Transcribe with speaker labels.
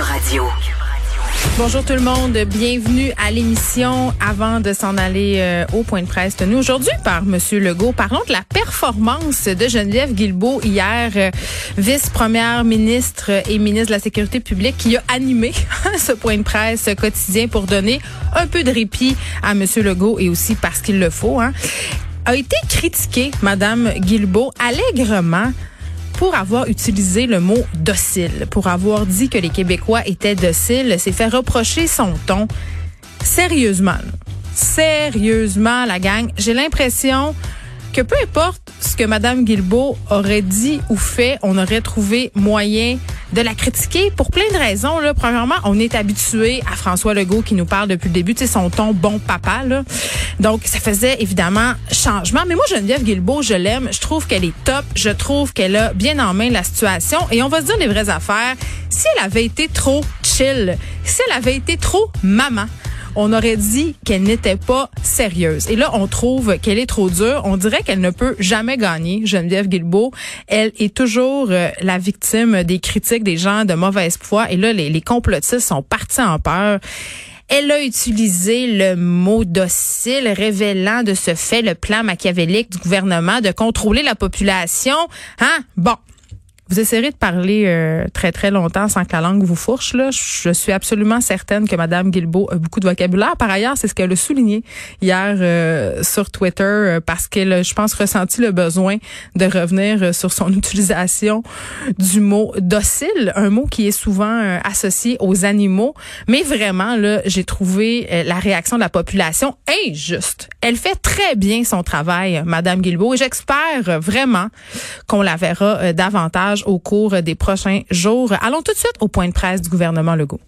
Speaker 1: Radio.
Speaker 2: Bonjour tout le monde, bienvenue à l'émission. Avant de s'en aller euh, au point de presse tenu aujourd'hui par Monsieur Legault, parlons de la performance de Geneviève Guilbeault hier, euh, vice-première ministre et ministre de la Sécurité publique, qui a animé ce point de presse quotidien pour donner un peu de répit à Monsieur Legault et aussi parce qu'il le faut. Hein, a été critiquée, Madame Guilbeault, allègrement pour avoir utilisé le mot docile, pour avoir dit que les Québécois étaient dociles, s'est fait reprocher son ton. Sérieusement, sérieusement, la gang, j'ai l'impression que peu importe ce que Mme Guilbeault aurait dit ou fait, on aurait trouvé moyen de la critiquer pour plein de raisons. Là. Premièrement, on est habitué à François Legault qui nous parle depuis le début, tu son ton bon papa. Donc, ça faisait évidemment changement. Mais moi, Geneviève Guilbeault, je l'aime. Je trouve qu'elle est top. Je trouve qu'elle a bien en main la situation. Et on va se dire les vraies affaires. Si elle avait été trop chill, si elle avait été trop maman, on aurait dit qu'elle n'était pas sérieuse. Et là, on trouve qu'elle est trop dure. On dirait qu'elle ne peut jamais gagner, Geneviève Guilbeault. Elle est toujours euh, la victime des critiques des gens de mauvaise foi. Et là, les, les complotistes sont partis en peur. Elle a utilisé le mot docile, révélant de ce fait le plan machiavélique du gouvernement de contrôler la population. Hein? Bon, vous essayerez de parler euh, très très longtemps sans que la langue vous fourche. Là. Je suis absolument certaine que Madame Guilbeault a beaucoup de vocabulaire. Par ailleurs, c'est ce qu'elle a souligné hier euh, sur Twitter euh, parce qu'elle, a, je pense, ressenti le besoin de revenir sur son utilisation du mot docile, un mot qui est souvent associé aux animaux. Mais vraiment, là, j'ai trouvé la réaction de la population injuste. Elle fait très bien son travail, Madame Guilbeault, et j'espère vraiment qu'on la verra davantage au cours des prochains jours. Allons tout de suite au point de presse du gouvernement Legault.